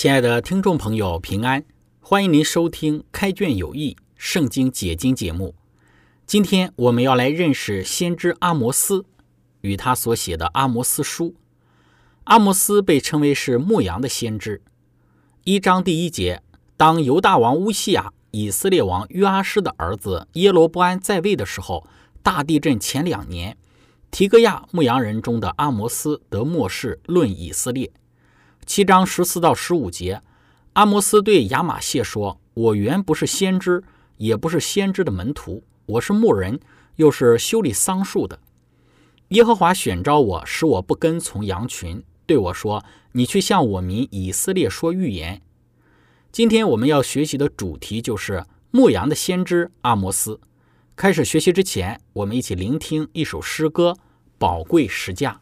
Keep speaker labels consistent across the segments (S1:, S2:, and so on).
S1: 亲爱的听众朋友，平安！欢迎您收听《开卷有益·圣经解经》节目。今天我们要来认识先知阿摩斯与他所写的《阿摩斯书》。阿摩斯被称为是牧羊的先知。一章第一节：当犹大王乌西亚、以色列王约阿施的儿子耶罗波安在位的时候，大地震前两年，提格亚牧羊人中的阿摩斯得末世，论以色列。七章十四到十五节，阿摩斯对亚玛谢说：“我原不是先知，也不是先知的门徒，我是牧人，又是修理桑树的。耶和华选召我，使我不跟从羊群，对我说：‘你去向我民以色列说预言。’今天我们要学习的主题就是牧羊的先知阿摩斯。开始学习之前，我们一起聆听一首诗歌《宝贵石价》。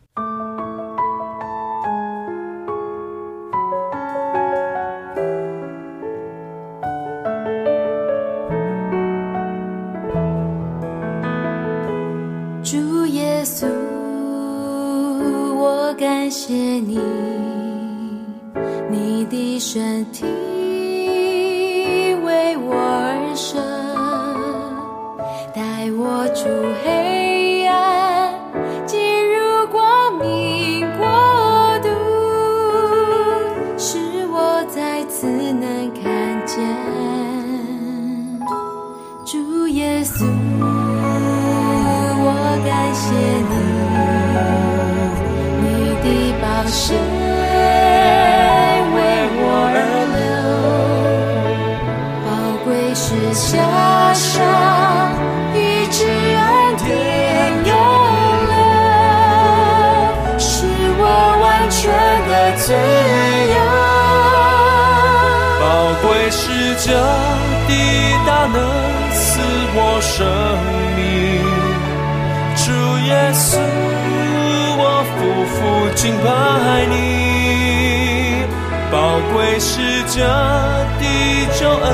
S2: 身体为我而生，带我出黑暗，进入光明国度，使我再次能看见主耶稣。我感谢你。你的宝血加上，一直安定永留，是我完全的自由。
S3: 宝贵是这的大能赐我生命，主耶稣。我夫妇敬拜你，宝贵是这的救恩，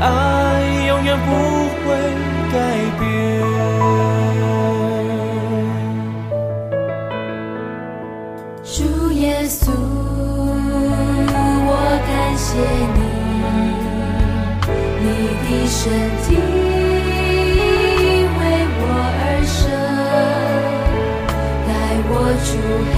S3: 爱永远不会改变。
S2: 主耶稣，我感谢你，你的身体。出黑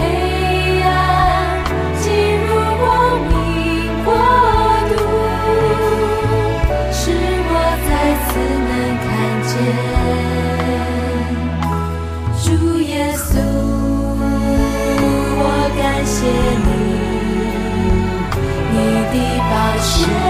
S3: 七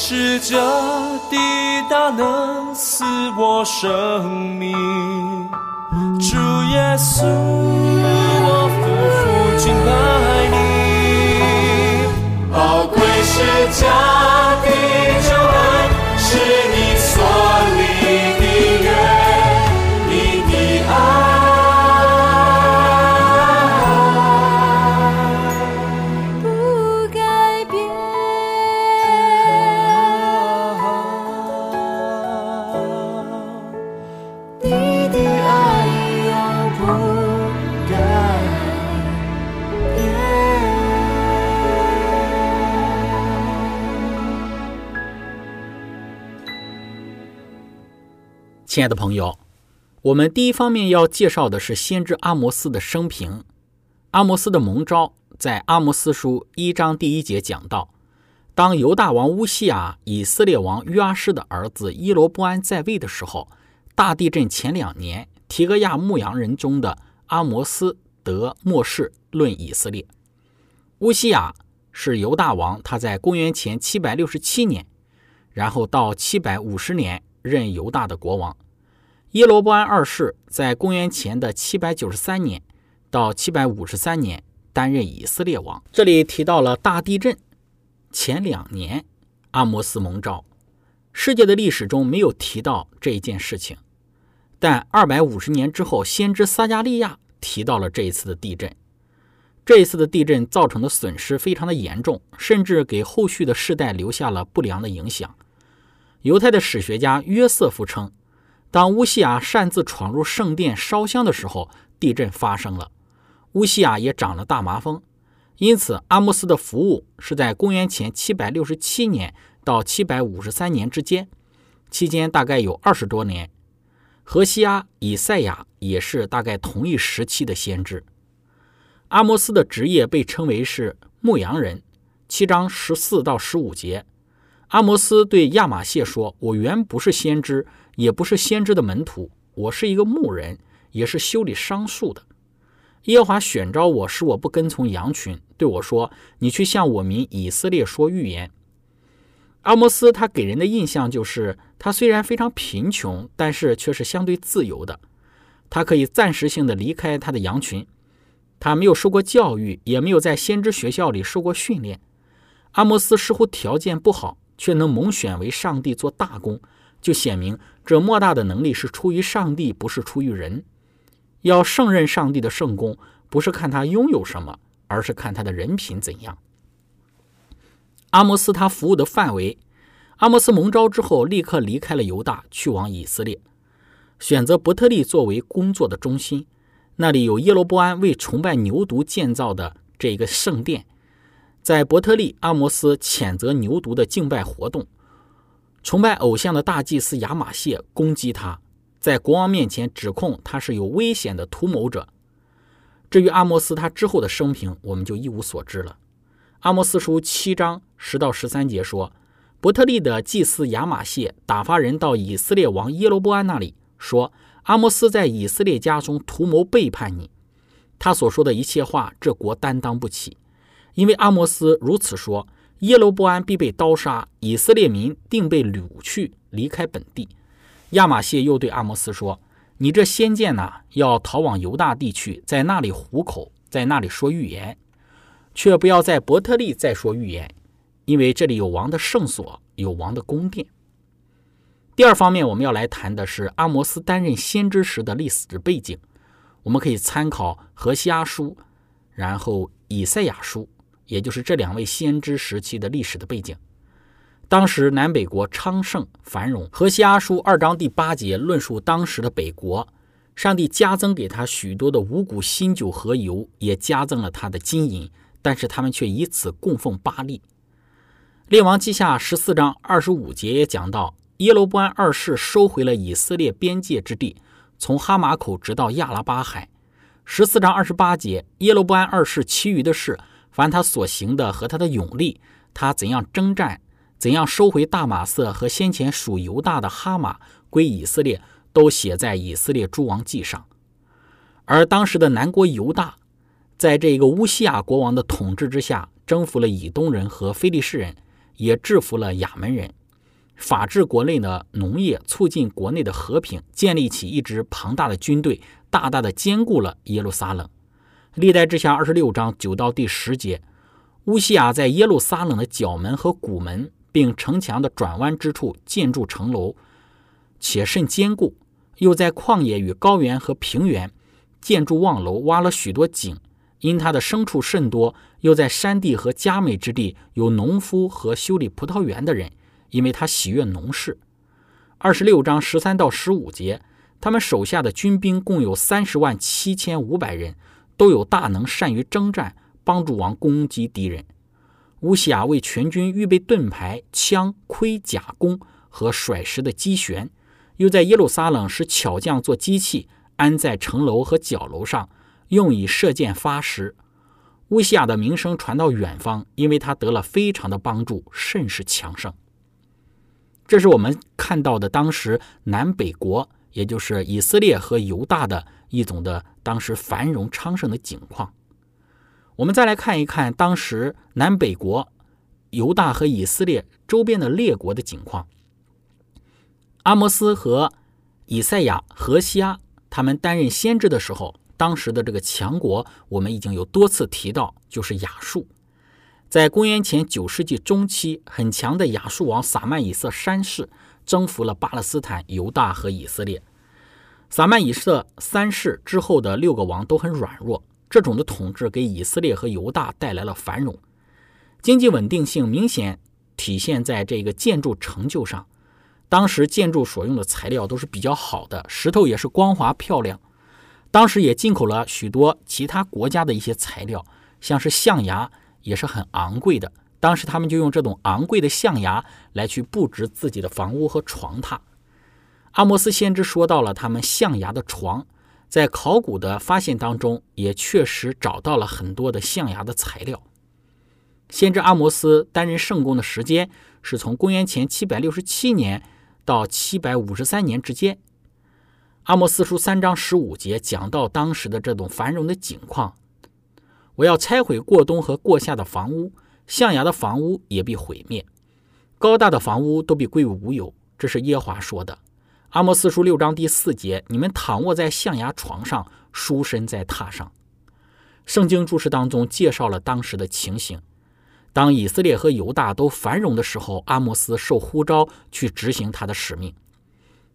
S3: 是这地大能赐我生命，主耶稣，我夫妇敬拜你。宝贵是
S4: 家
S1: 亲爱的朋友，我们第一方面要介绍的是先知阿摩斯的生平。阿摩斯的蒙召在阿摩斯书一章第一节讲到：当犹大王乌西亚、以色列王约阿施的儿子伊罗波安在位的时候，大地震前两年，提格亚牧羊人中的阿摩斯得末世论以色列。乌西亚是犹大王，他在公元前767年，然后到750年任犹大的国王。耶罗波安二世在公元前的793年到753年担任以色列王。这里提到了大地震前两年，阿摩斯蒙召。世界的历史中没有提到这一件事情，但二百五十年之后，先知撒加利亚提到了这一次的地震。这一次的地震造成的损失非常的严重，甚至给后续的世代留下了不良的影响。犹太的史学家约瑟夫称，当乌西亚擅自闯入圣殿烧香的时候，地震发生了，乌西亚也长了大麻风。因此，阿摩斯的服务是在公元前767年到753年之间，期间大概有二十多年。何西阿、以赛亚也是大概同一时期的先知。阿摩斯的职业被称为是牧羊人，七章十四到十五节。阿摩斯对亚玛谢说：“我原不是先知，也不是先知的门徒，我是一个牧人，也是修理桑树的。耶和华选召我，使我不跟从羊群，对我说：‘你去向我民以色列说预言。’阿摩斯他给人的印象就是，他虽然非常贫穷，但是却是相对自由的，他可以暂时性的离开他的羊群。他没有受过教育，也没有在先知学校里受过训练。阿摩斯似乎条件不好，却能蒙选为上帝做大功，就显明这莫大的能力是出于上帝，不是出于人。要胜任上帝的圣功，不是看他拥有什么，而是看他的人品怎样。阿摩斯他服务的范围，阿摩斯蒙召之后，立刻离开了犹大，去往以色列，选择伯特利作为工作的中心。那里有耶罗波安为崇拜牛犊建造的这一个圣殿。在伯特利，阿摩斯谴责牛犊的敬拜活动，崇拜偶像的大祭司亚玛谢攻击他，在国王面前指控他是有危险的图谋者。至于阿摩斯他之后的生平，我们就一无所知了。阿摩斯书七章十到十三节说，伯特利的祭司亚玛谢打发人到以色列王耶罗波安那里，说阿摩斯在以色列家中图谋背叛你，他所说的一切话，这国担当不起。因为阿摩斯如此说，耶罗波安必被刀杀，以色列民定被掳去，离开本地。亚玛谢又对阿摩斯说：“你这先见呐，要逃往犹大地区，在那里糊口，在那里说预言，却不要在伯特利再说预言，因为这里有王的圣所，有王的宫殿。”第二方面，我们要来谈的是阿摩斯担任先知时的历史背景。我们可以参考何西阿书，然后以赛亚书。也就是这两位先知时期的历史的背景。当时南北国昌盛繁荣，何西阿书二章第八节论述当时的北国，上帝加增给他许多的五谷、新酒和油，也加增了他的金银，但是他们却以此供奉巴利。列王记下十四章二十五节也讲到，耶罗波安二世收回了以色列边界之地，从哈马口直到亚拉巴海。十四章二十八节，耶罗波安二世其余的事。凡他所行的和他的勇力，他怎样征战，怎样收回大马色和先前属犹大的哈马归以色列，都写在以色列诸王记上。而当时的南国犹大，在这个乌西亚国王的统治之下，征服了以东人和非利士人，也制服了亚门人，法治国内的农业，促进国内的和平，建立起一支庞大的军队，大大的兼顾了耶路撒冷。历代志下二十六章九到第十节，乌西亚在耶路撒冷的角门和谷门，并城墙的转弯之处建筑城楼，且甚坚固。又在旷野与高原和平原建筑望楼，挖了许多井。因他的牲畜甚多，又在山地和佳美之地有农夫和修理葡萄园的人，因为他喜悦农事。二十六章十三到十五节，他们手下的军兵共有三十万七千五百人，都有大能，善于征战，帮助王攻击敌人。乌西亚为全军预备盾牌、枪、盔甲、弓和甩石的机旋。又在耶路撒冷使巧匠做机器，安在城楼和角楼上，用以射箭发石。乌西亚的名声传到远方，因为他得了非常的帮助，甚是强盛。这是我们看到的当时南北国，也就是以色列和犹大的一种的当时繁荣昌盛的景况。我们再来看一看当时南北国、犹大和以色列周边的列国的景况。阿摩斯和以赛亚、何西阿他们担任先知的时候，当时的这个强国，我们已经有多次提到，就是亚述。在公元前九世纪中期，很强的亚述王撒曼以色三世征服了巴勒斯坦、犹大和以色列。撒曼以色三世之后的六个王都很软弱，这种的统治给以色列和犹大带来了繁荣，经济稳定性明显体现在这个建筑成就上。当时建筑所用的材料都是比较好的，石头也是光滑漂亮。当时也进口了许多其他国家的一些材料，像是象牙也是很昂贵的。当时他们就用这种昂贵的象牙来去布置自己的房屋和床榻。阿摩斯先知说到了他们象牙的床，在考古的发现当中也确实找到了很多的象牙的材料。先知阿摩斯担任圣公的时间是从公元前七百六十七年。到七百五十三年之间，《阿摩斯书》三章十五节讲到当时的这种繁荣的景况。我要拆毁过冬和过夏的房屋，象牙的房屋也被毁灭，高大的房屋都被归为无有。这是耶华说的。《阿摩斯书》六章第四节：你们躺卧在象牙床上，书身在榻上。圣经注释当中介绍了当时的情形。当以色列和犹大都繁荣的时候，阿摩斯受呼召去执行他的使命。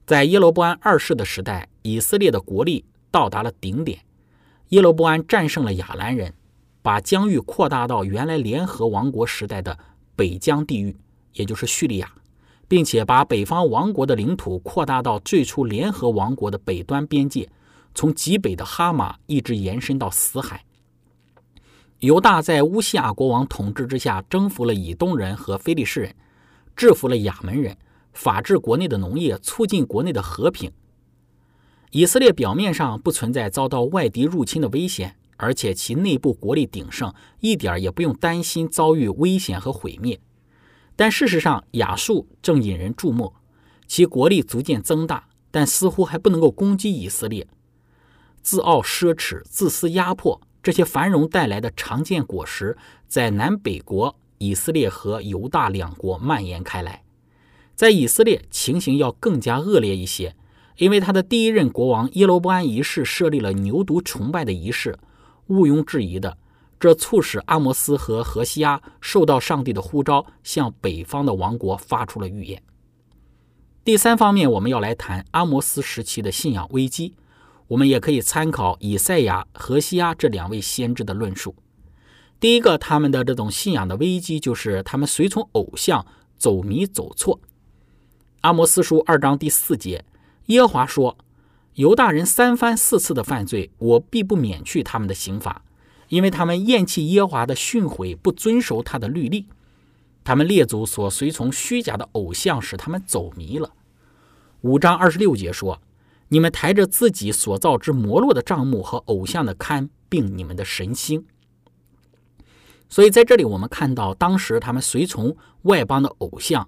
S1: 在耶罗波安二世的时代，以色列的国力到达了顶点。耶罗波安战胜了亚兰人，把疆域扩大到原来联合王国时代的北疆地域，也就是叙利亚，并且把北方王国的领土扩大到最初联合王国的北端边界，从极北的哈马一直延伸到死海。犹大在乌西亚国王统治之下，征服了以东人和非利士人，制服了亚门人，法治国内的农业，促进国内的和平。以色列表面上不存在遭到外敌入侵的危险，而且其内部国力鼎盛，一点也不用担心遭遇危险和毁灭。但事实上，亚述正引人注目，其国力逐渐增大，但似乎还不能够攻击以色列。自傲奢侈，自私压迫。这些繁荣带来的常见果实，在南北国以色列和犹大两国蔓延开来。在以色列，情形要更加恶劣一些，因为他的第一任国王耶罗波安一世设立了牛犊崇拜的仪式，毋庸置疑的，这促使阿摩斯和何西阿受到上帝的呼召，向北方的王国发出了预言。第三方面，我们要来谈阿摩斯时期的信仰危机。我们也可以参考以赛亚、何西阿这两位先知的论述。第一个，他们的这种信仰的危机，就是他们随从偶像走迷走错。阿摩斯书二章第四节，耶和华说：“犹大人三番四次的犯罪，我必不免去他们的刑罚，因为他们厌弃耶华的训诲，不遵守他的律例。他们列祖所随从虚假的偶像，使他们走迷了。”五章二十六节说。你们抬着自己所造之摩洛的帐幕和偶像的龛，并你们的神星。所以在这里，我们看到当时他们随从外邦的偶像，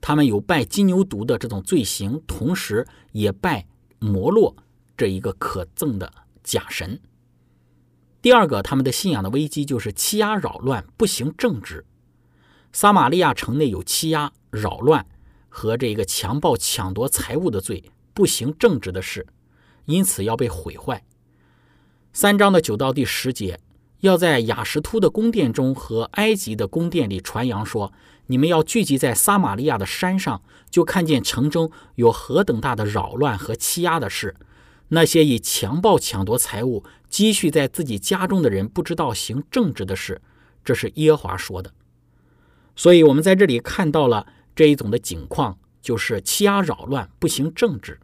S1: 他们有拜金牛犊的这种罪行，同时也拜摩洛这一个可憎的假神。第二个，他们的信仰的危机就是欺压扰乱，不行正直。撒玛利亚城内有欺压、扰乱和这个强暴、抢夺财物的罪，不行正直的事，因此要被毁坏。三章的九到第十节，要在雅什突的宫殿中和埃及的宫殿里传扬说：你们要聚集在撒玛利亚的山上，就看见城中有何等大的扰乱和欺压的事。那些以强暴抢夺财物、积蓄在自己家中的人，不知道行正直的事。这是耶和华说的。所以，我们在这里看到了这一种的景况，就是欺压扰乱，不行正直。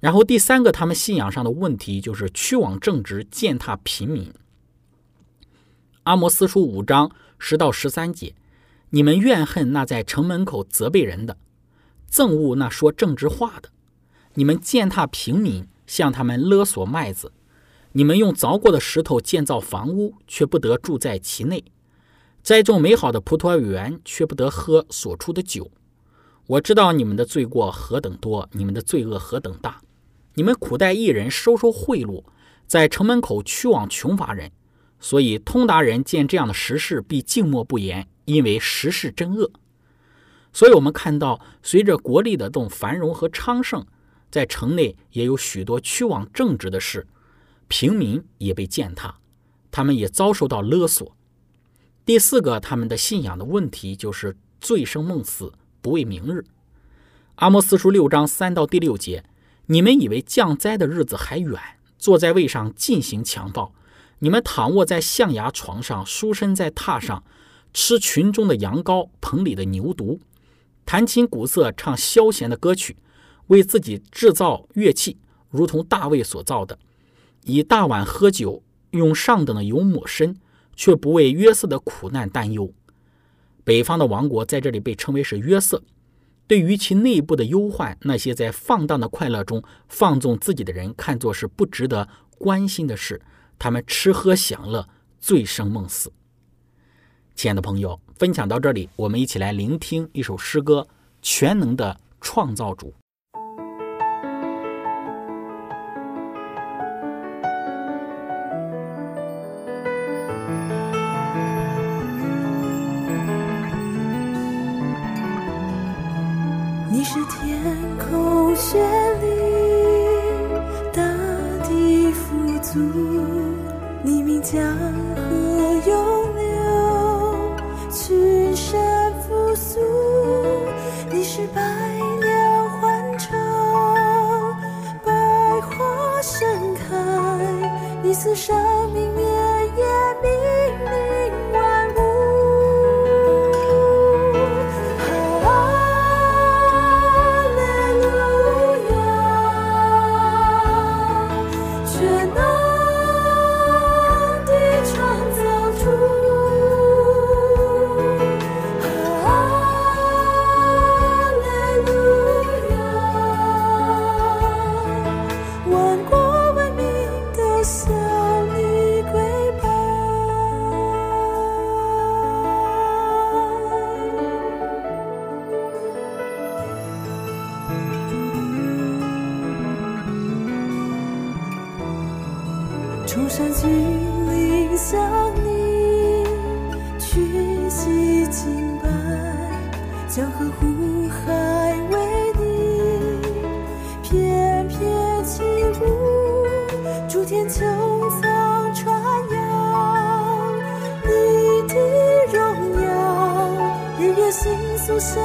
S1: 然后第三个，他们信仰上的问题就是屈枉正直，践踏平民。阿摩斯书五章十到十三节，你们怨恨那在城门口责备人的，憎恶那说正直话的。你们践踏平民，向他们勒索麦子。你们用凿过的石头建造房屋，却不得住在其内；栽种美好的葡萄园，却不得喝所出的酒。我知道你们的罪过何等多，你们的罪恶何等大。你们苦待一人，收受贿赂，在城门口屈枉穷乏人，所以通达人见这样的实事，必静默不言，因为实事真恶。所以，我们看到，随着国力的这种繁荣和昌盛，在城内也有许多屈枉正直的事，平民也被践踏，他们也遭受到勒索。第四个，他们的信仰的问题就是醉生梦死，不为明日。阿摩斯书六章三到第六节。你们以为降灾的日子还远，坐在位上进行强暴；你们躺卧在象牙床上，舒身在榻上，吃群中的羊羔，棚里的牛犊，弹琴鼓瑟，唱消闲的歌曲，为自己制造乐器，如同大卫所造的；以大碗喝酒，用上等的油抹身，却不为约瑟的苦难担忧。北方的王国在这里被称为是约瑟。对于其内部的忧患，那些在放荡的快乐中放纵自己的人，看作是不值得关心的事。他们吃喝享乐，醉生梦死。亲爱的朋友，分享到这里，我们一起来聆听一首诗歌：全能的创造主。
S4: 黎明江河涌流，群山复苏。你是百鸟欢唱，百花盛开，你是山众山峻岭向你屈膝敬拜，江河湖海为你翩翩起舞，诸天穹苍传扬你的荣耀，日月星宿向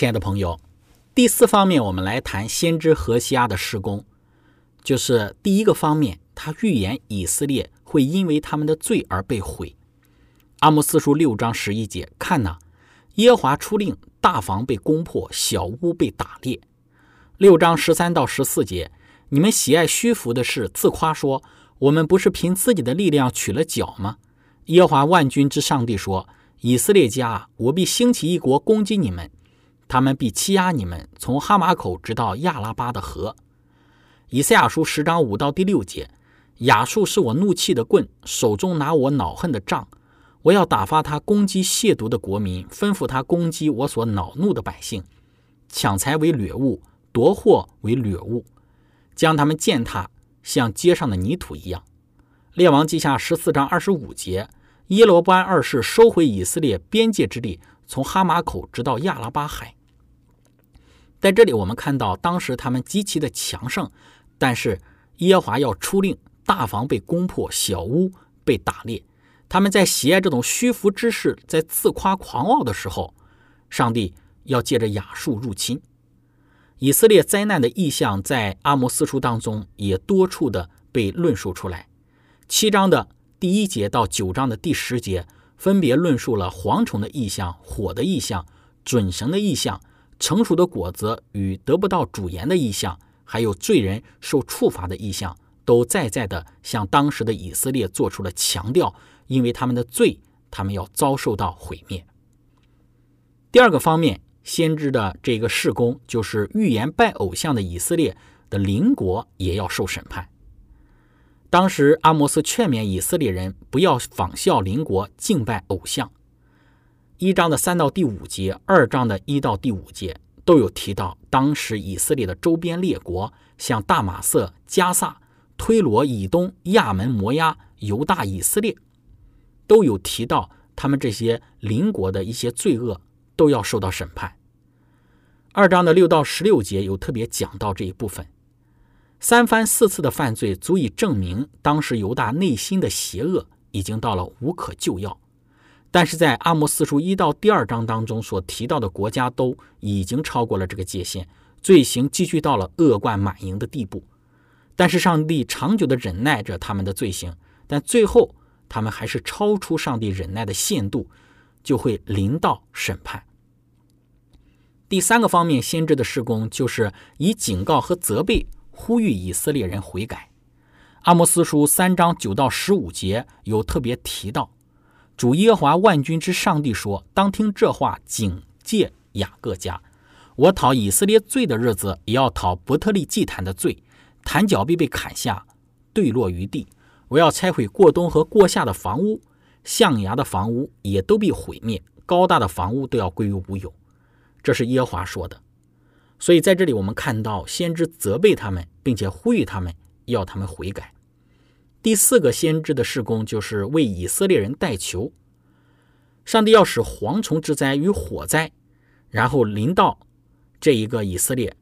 S1: 亲爱的朋友，第四方面，我们来谈先知何西阿的施工，就是第一个方面，他预言以色列会因为他们的罪而被毁。阿摩斯书六章十一节，看呐，耶华出令，大房被攻破，小屋被打裂。六章十三到十四节，你们喜爱虚浮的事，自夸说，我们不是凭自己的力量取了脚吗？耶华万军之上帝说：以色列家，我必兴起一国攻击你们。他们必欺压你们，从哈马口直到亚拉巴的河。以赛亚书十章五到第六节：亚述是我怒气的棍，手中拿我恼恨的杖。我要打发他攻击亵渎的国民，吩咐他攻击我所恼怒的百姓，抢财为掠物，夺货为掠物，将他们践踏，像街上的泥土一样。列王记下十四章二十五节：耶罗波安二世收回以色列边界之地，从哈马口直到亚拉巴海。在这里，我们看到当时他们极其的强盛，但是耶和华要出令，大房被攻破，小屋被打裂。他们在喜爱这种虚浮之事，在自夸狂傲的时候，上帝要借着亚述入侵以色列。灾难的意象在阿摩斯书当中也多处的被论述出来。七章的第一节到九章的第十节，分别论述了蝗虫的意象、火的意象、准绳的意象。成熟的果子与得不到主言的意象，还有罪人受处罚的意象，都在在的向当时的以色列做出了强调，因为他们的罪，他们要遭受到毁灭。第二个方面，先知的这个事工就是预言拜偶像的以色列的邻国也要受审判。当时阿摩斯劝勉以色列人不要仿效邻国敬拜偶像。一章的三到第五节，二章的一到第五节都有提到，当时以色列的周边列国，像大马色、加萨、推罗、以东、亚门、摩押、犹大、以色列，都有提到他们这些邻国的一些罪恶都要受到审判。二章的六到十六节有特别讲到这一部分，三番四次的犯罪足以证明当时犹大内心的邪恶已经到了无可救药。但是在阿摩斯书一到第二章当中所提到的国家都已经超过了这个界限，罪行积聚到了恶贯满盈的地步。但是上帝长久的忍耐着他们的罪行，但最后他们还是超出上帝忍耐的限度，就会临到审判。第三个方面，先知的施工就是以警告和责备呼吁以色列人悔改。阿摩斯书三章九到十五节有特别提到。主耶和华万军之上帝说：“当听这话，警戒雅各家。我讨以色列罪的日子，也要讨伯特利祭坛的罪。坛脚必被砍下，坠落于地。我要拆毁过冬和过夏的房屋，象牙的房屋也都必毁灭，高大的房屋都要归于无有。”这是耶和华说的。所以在这里，我们看到先知责备他们，并且呼吁他们，要他们悔改。第四个先知的事工就是为以色列人代求，上帝要使蝗虫之灾与火灾，然后临到这一个以色列，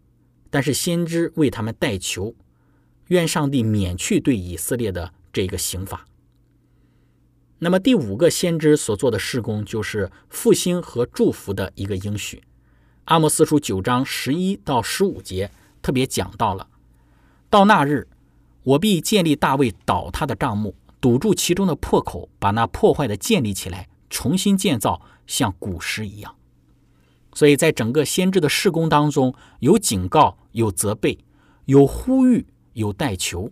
S1: 但是先知为他们代求，愿上帝免去对以色列的这个刑罚。那么第五个先知所做的事工就是复兴和祝福的一个应许。阿摩斯书九章十一到十五节特别讲到了，到那日。我必建立大卫倒塌的帐幕，堵住其中的破口，把那破坏的建立起来，重新建造，像古时一样。所以在整个先知的事工当中，有警告，有责备，有呼吁，有代求，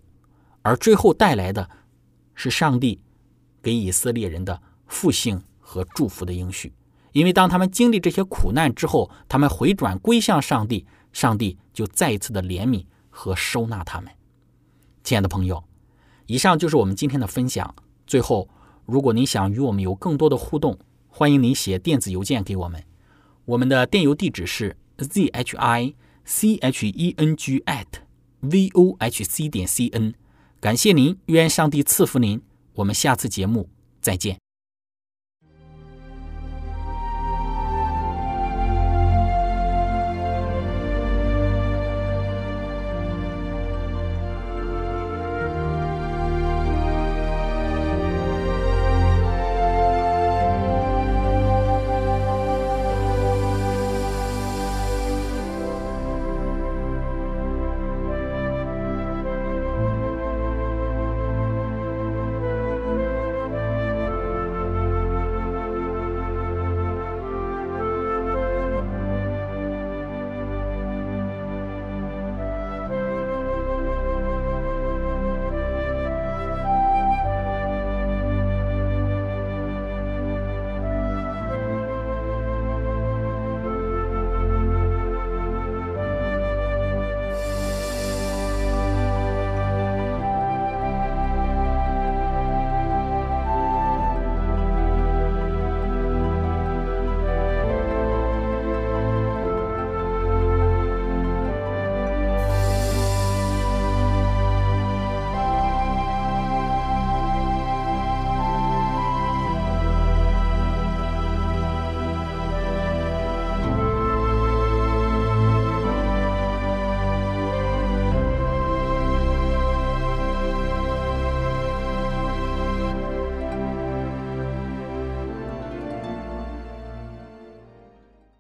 S1: 而最后带来的是上帝给以色列人的复兴和祝福的应许。因为当他们经历这些苦难之后，他们回转归向上帝，上帝就再一次的怜悯和收纳他们。亲爱的朋友，以上就是我们今天的分享。最后，如果您想与我们有更多的互动，欢迎您写电子邮件给我们。我们的电邮地址是 z h i c h e n g at v o h c 点 c n。感谢您，愿上帝赐福您。我们下次节目再见。